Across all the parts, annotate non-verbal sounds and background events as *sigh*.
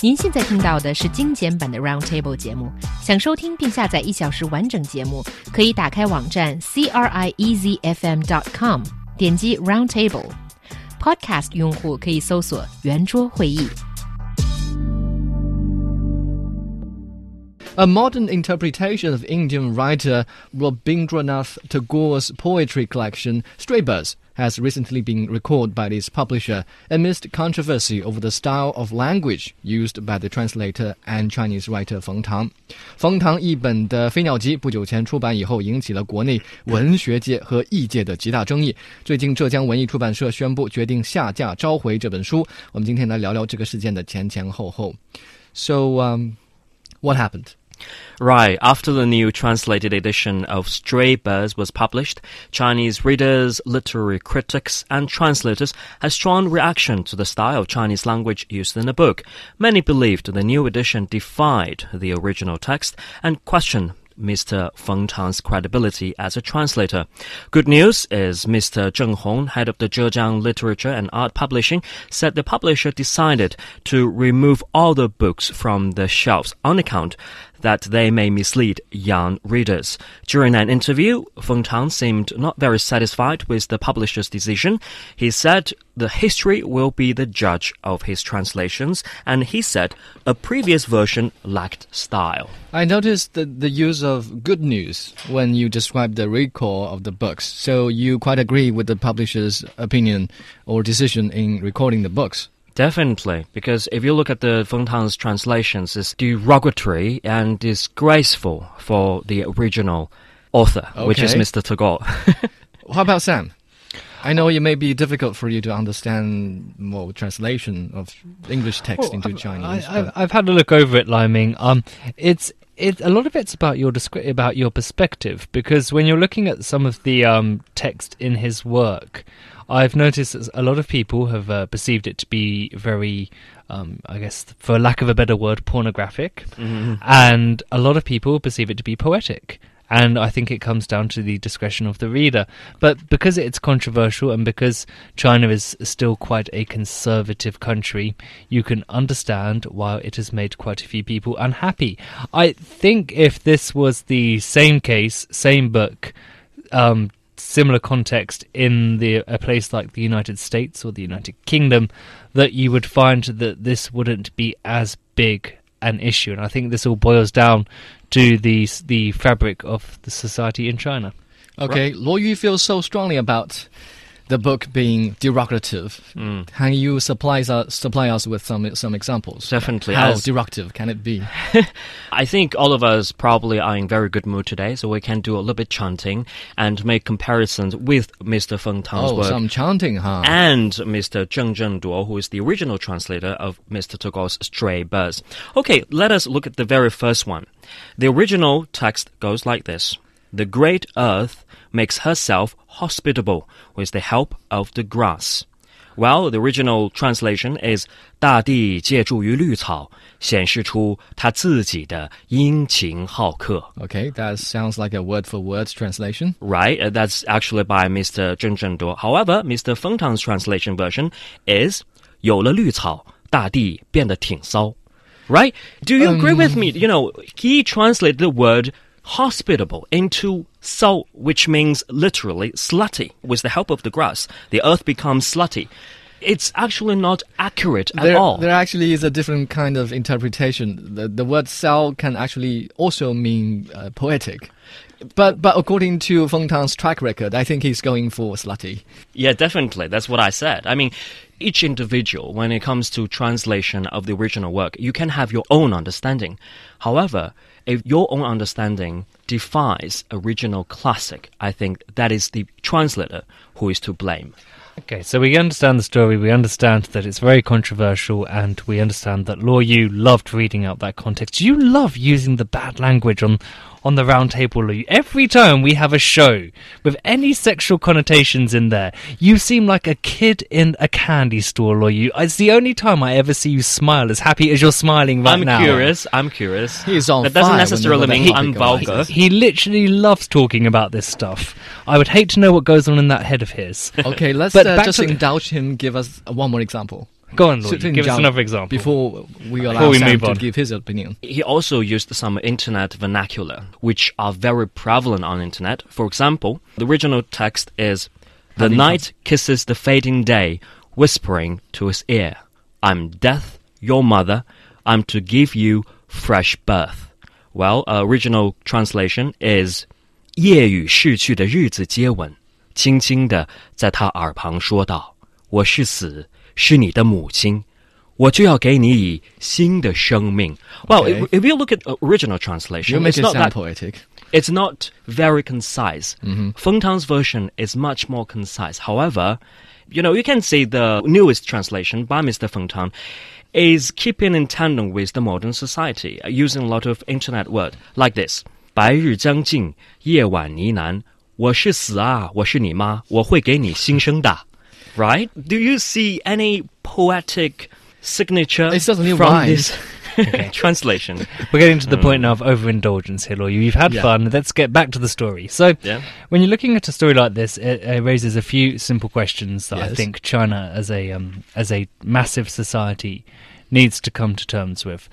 您现在听到的是精简版的 Roundtable 节目。想收听并下载一小时完整节目，可以打开网站 c r i e z f m dot com，点击 Roundtable。Podcast 用户可以搜索圆桌会议。A modern interpretation of Indian writer Rabindranath Tagore's poetry collection, Stray Birds, has recently been recalled by its publisher amidst controversy over the style of language used by the translator and Chinese writer Feng Tang. 冯唐译本的《飞鸟集》不久前出版以后，引起了国内文学界和艺界的极大争议。最近，浙江文艺出版社宣布决定下架召回这本书。我们今天来聊聊这个事件的前前后后。So, um, what happened? Right, after the new translated edition of Stray Birds was published, Chinese readers, literary critics, and translators had strong reaction to the style of Chinese language used in the book. Many believed the new edition defied the original text and questioned Mr. Feng Tang's credibility as a translator. Good news is Mr. Zheng Hong, head of the Zhejiang Literature and Art Publishing, said the publisher decided to remove all the books from the shelves on account that they may mislead young readers. During an interview, Feng Tang seemed not very satisfied with the publisher's decision. He said the history will be the judge of his translations, and he said a previous version lacked style. I noticed the, the use of good news when you describe the recall of the books. So you quite agree with the publisher's opinion or decision in recording the books. Definitely, because if you look at the Feng Tang's translations, it's derogatory and disgraceful for the original author, which is Mr. Tagore. *laughs* How about Sam? I know it may be difficult for you to understand more translation of English text into Chinese. I, I've, but- I've had a look over it, Liming. Um, it's it a lot of it's about your descri- about your perspective because when you're looking at some of the um, text in his work, I've noticed that a lot of people have uh, perceived it to be very, um, I guess, for lack of a better word, pornographic, and a lot of people perceive it to be poetic. And I think it comes down to the discretion of the reader. But because it's controversial and because China is still quite a conservative country, you can understand why it has made quite a few people unhappy. I think if this was the same case, same book, um, similar context in the a place like the United States or the United Kingdom, that you would find that this wouldn't be as big an issue. And I think this all boils down to the the fabric of the society in China. okay, Luo you feel so strongly about the book being derogative. Mm. Can you supply us, supply us with some some examples? Definitely, How as- derogative can it be? *laughs* I think all of us probably are in very good mood today, so we can do a little bit chanting and make comparisons with Mr. Feng Tang's Oh, work. some chanting, huh? and Mr. Zheng Zhenduo, who is the original translator of Mr. Tagore's Stray Birds. Okay, let us look at the very first one. The original text goes like this. The great earth makes herself hospitable with the help of the grass. Well, the original translation is 大地借助于绿草，显示出他自己的殷勤好客。Okay, that sounds like a word for word translation. Right, uh, that's actually by Mr. Zheng Zhenduo. However, Mr. Feng Tang's translation version is 有了绿草，大地变得挺骚。Right? Do you um, agree with me? You know, he translated the word hospitable into so, which means literally slutty. With the help of the grass, the earth becomes slutty. It's actually not accurate at There, all. there actually is a different kind of interpretation. The, the word "sao" can actually also mean uh, poetic. But but according to Feng Tang's track record, I think he's going for slutty. Yeah, definitely. That's what I said. I mean, each individual, when it comes to translation of the original work, you can have your own understanding. However, if your own understanding defies original classic, I think that is the translator who is to blame. Okay, so we understand the story, we understand that it's very controversial, and we understand that Luo Yu loved reading out that context. You love using the bad language on on the roundtable, table, Law Every time we have a show with any sexual connotations in there, you seem like a kid in a candy store, Luo Yu. It's the only time I ever see you smile as happy as you're smiling right now. I'm curious. I'm curious. He's on That doesn't necessarily mean the I'm vulgar. He literally loves talking about this stuff. I would hate to know what goes on in that head of his. Okay, let's But uh, just indulge him. Give us one more example. Go on, Luo Yu, give us another example. Before we allow before we Sam to give his opinion. He also used some internet vernacular, which are very prevalent on internet. For example, the original text is, The night kisses the fading day, whispering to his ear, I'm death, your mother, I'm to give you fresh birth. Well, uh, original translation is, 夜与逝去的日子接吻，轻轻地在他耳旁说道：“我是死。”是你的母亲，我就要给你以新的生命。” Well, Okay. if, if you look at original translation, You make it's it not sound that poetic. it's not very concise. Feng Tang's version is much more concise. However, you know, you can say the newest translation by Mr. Feng Tang is keeping in tandem with the modern society, uh, using a lot of internet word like this. 白日将近，夜晚呢喃，我是死啊，我是你妈，我会给你新生的。 Right? Do you see any poetic signature It certainly from rhymes. this *laughs* translation? *laughs* We're getting to the point now of overindulgence here, Luo Yu. You've had Yeah. fun. Let's get back to the story. So, Yeah. when you're looking at a story like this, it, it raises a few simple questions that I think China, as a um, as a massive society, needs to come to terms with.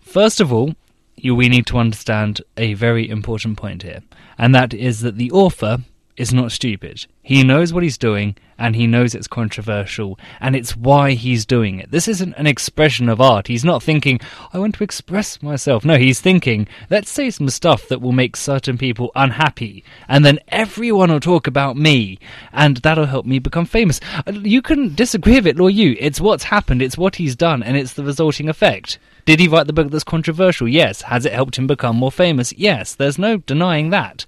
First of all, you, we need to understand a very important point here, and that is that the author is not stupid. He knows what he's doing, and he knows it's controversial, and it's why he's doing it. This isn't an expression of art. He's not thinking, I want to express myself. No, he's thinking, let's say some stuff that will make certain people unhappy, and then everyone will talk about me, and that'll help me become famous. Uh, You couldn't disagree with it, Luo Yu. It's what's happened, it's what he's done, and it's the resulting effect. Did he write the book that's controversial? Yes. Has it helped him become more famous? Yes. There's no denying that.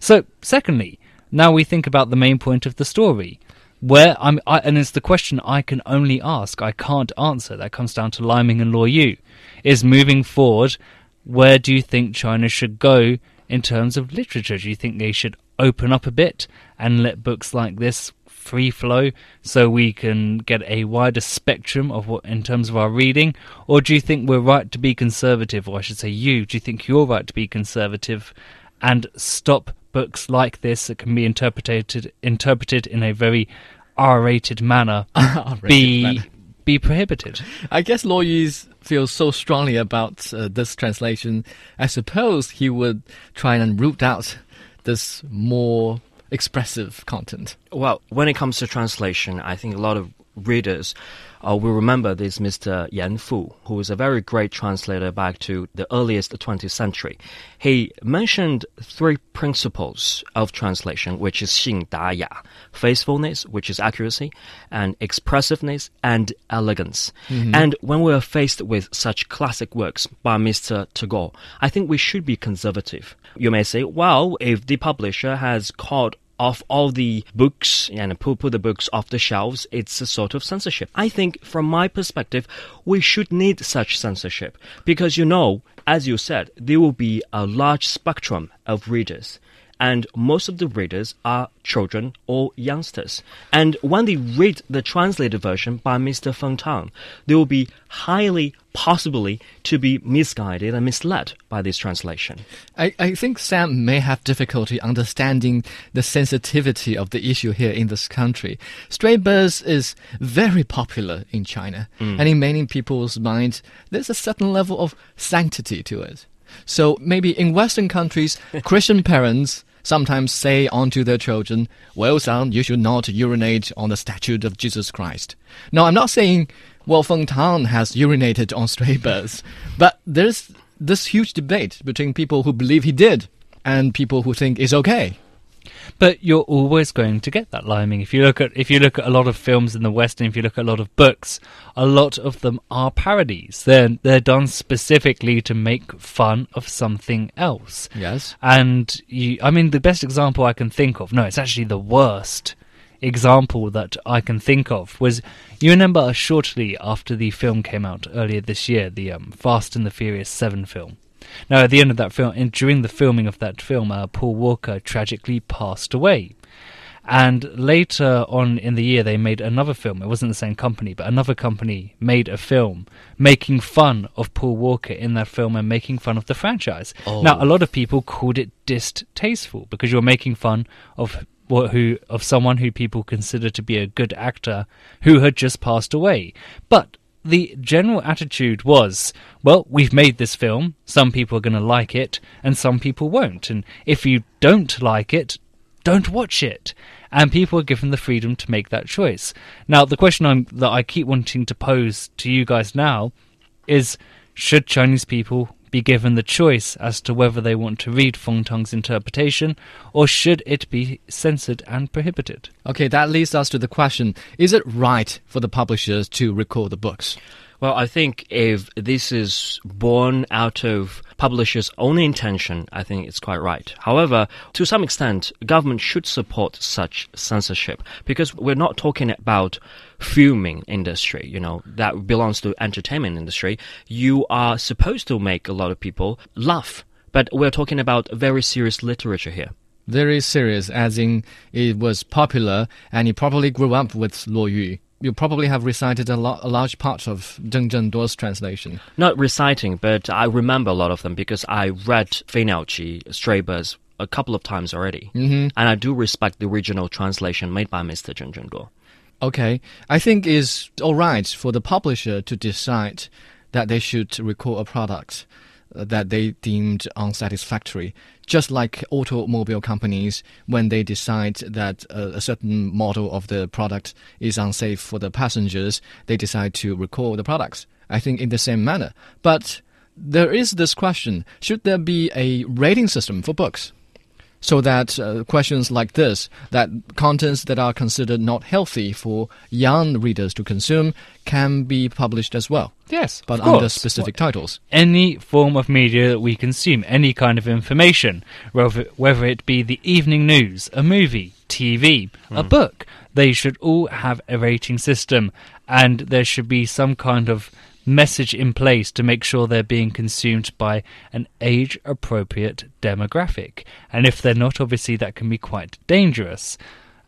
So, secondly, now we think about the main point of the story. Where I'm, I, and it's the question I can only ask. I can't answer. That comes down to Liming and Luo Yu. Is moving forward, where do you think China should go in terms of literature? Do you think they should open up a bit and let books like this free flow so we can get a wider spectrum of what in terms of our reading? Or do you think we're right to be conservative? Or I should say you, do you think you're right to be conservative and stop books like this that can be interpreted interpreted in a very R-rated manner *laughs* R-rated be manner. be prohibited. I guess lawyers feel so strongly about uh, this translation. I suppose he would try and root out this more expressive content. Well, when it comes to translation, I think a lot of readers uh, we remember this Mr. Yan Fu, who is a very great translator back to the earliest 20th century. He mentioned three principles of translation, which is xin da ya, faithfulness, which is accuracy, and expressiveness and elegance. Mm-hmm. And when we are faced with such classic works by Mr. Tagore, I think we should be conservative. You may say, well, if the publisher has called off all the books and put, put the books off the shelves, it's a sort of censorship. I think, from my perspective, we should need such censorship because, you know, as you said, there will be a large spectrum of readers. And most of the readers are children or youngsters. And when they read the translated version by Mr. Feng Tang, they will be highly possibly to be misguided and misled by this translation. I, I think Sam may have difficulty understanding the sensitivity of the issue here in this country. Stray Birds is very popular in China, mm. and in many people's minds, there's a certain level of sanctity to it. So maybe in Western countries, *laughs* Christian parents sometimes say unto their children, Well, son, you should not urinate on the statue of Jesus Christ. Now, I'm not saying, well, Feng Tang has urinated on stray *laughs* birds, but there's this huge debate between people who believe he did and people who think it's okay. But you're always going to get that liming. If you look at if you look at a lot of films in the West, and if you look at a lot of books, a lot of them are parodies. They're they're done specifically to make fun of something else. Yes. And you, I mean, the best example I can think of, no, it's actually the worst example that I can think of was you remember shortly after the film came out earlier this year, the um, Fast and the Furious 7 film. Now, at the end of that film, and during the filming of that film, uh, Paul Walker tragically passed away. And later on in the year, they made another film. It wasn't the same company, but another company made a film making fun of Paul Walker in that film and making fun of the franchise. Oh. Now, a lot of people called it distasteful because you're making fun of what who of someone who people consider to be a good actor who had just passed away. But the general attitude was, well, we've made this film, some people are going to like it, and some people won't. And if you don't like it, don't watch it. And people are given the freedom to make that choice. Now, the question I'm, that I keep wanting to pose to you guys now is should Chinese people be given the choice as to whether they want to read Feng Tang's interpretation, or should it be censored and prohibited? Okay, that leads us to the question Is it right for the publishers to record the books? Well, I think if this is born out of publishers' own intention, I think it's quite right. However, to some extent, government should support such censorship because we're not talking about filming industry, you know, that belongs to entertainment industry. You are supposed to make a lot of people laugh, but we're talking about very serious literature here very serious, as in it was popular and he probably grew up with Luo Yu you probably have recited a, lo- a large part of Zheng Zhenduo's translation. Not reciting, but I remember a lot of them because I read Fei Niaoji, Stray Birds, a couple of times already. Mm-hmm. And I do respect the original translation made by Mr. Zheng Zhenduo. Okay. I think it's all right for the publisher to decide that they should record a product that they deemed unsatisfactory. Just like automobile companies, when they decide that a, a, certain model of the product is unsafe for the passengers, they decide to recall the products. I think in the same manner. But there is this question should there be a rating system for books? So that uh, questions like this, that contents that are considered not healthy for young readers to consume, can be published as well. Yes, but under specific titles. Any form of media that we consume, any kind of information, whether, whether it be the evening news, a movie, TV, mm. a hmm. book, they should all have a rating system, and there should be some kind of message in place to make sure they're being consumed by an age appropriate demographic. And if they're not, obviously that can be quite dangerous.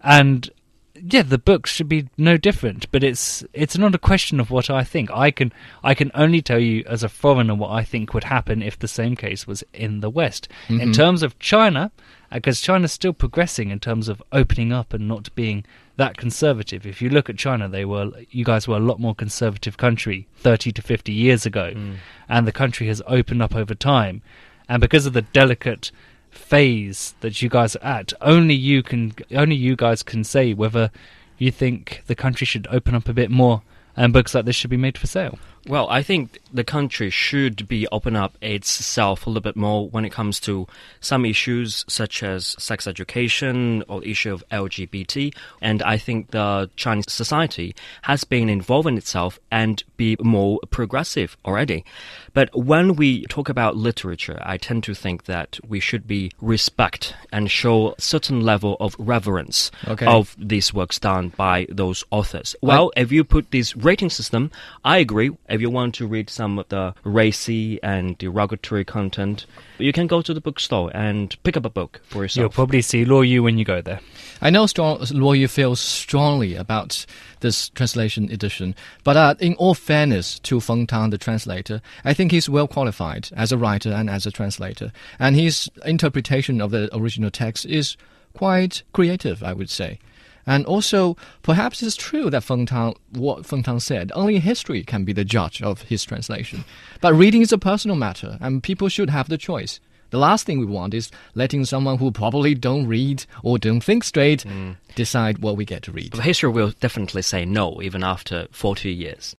And yeah, the books should be no different, but it's it's not a question of what I think. I can I can only tell you as a foreigner what I think would happen if the same case was in the West. Mm-hmm. In terms of China, because China's still progressing in terms of opening up and not being that conservative. If you look at China, they were you guys were a lot more conservative country 30 to 50 years ago, mm. and the country has opened up over time. And because of the delicate phase that you guys are at, only you can only you guys can say whether you think the country should open up a bit more and books like this should be made for sale. Well, I think the country should be open up itself a little bit more when it comes to some issues such as sex education or issue of LGBT. And I think the Chinese society has been involving itself and be more progressive already. But when we talk about literature, I tend to think that we should be respect and show a certain level of reverence okay. of these works done by those authors. Well, I if you put this rating system, I agree if you want to read some of the racy and derogatory content, you can go to the bookstore and pick up a book for yourself. You'll probably see Luo Yu when you go there. I know strong, Luo Yu feels strongly about this translation edition, but uh, in all fairness to Feng Tang, the translator, I think he's well qualified as a writer and as a translator, and his interpretation of the original text is quite creative, I would say. And also, perhaps it's true that Feng Tang, what Feng Tang said, only history can be the judge of his translation. But reading is a personal matter, and people should have the choice. The last thing we want is letting someone who probably don't read or don't think straight mm. decide what we get to read. But history will definitely say no, even after 40 years.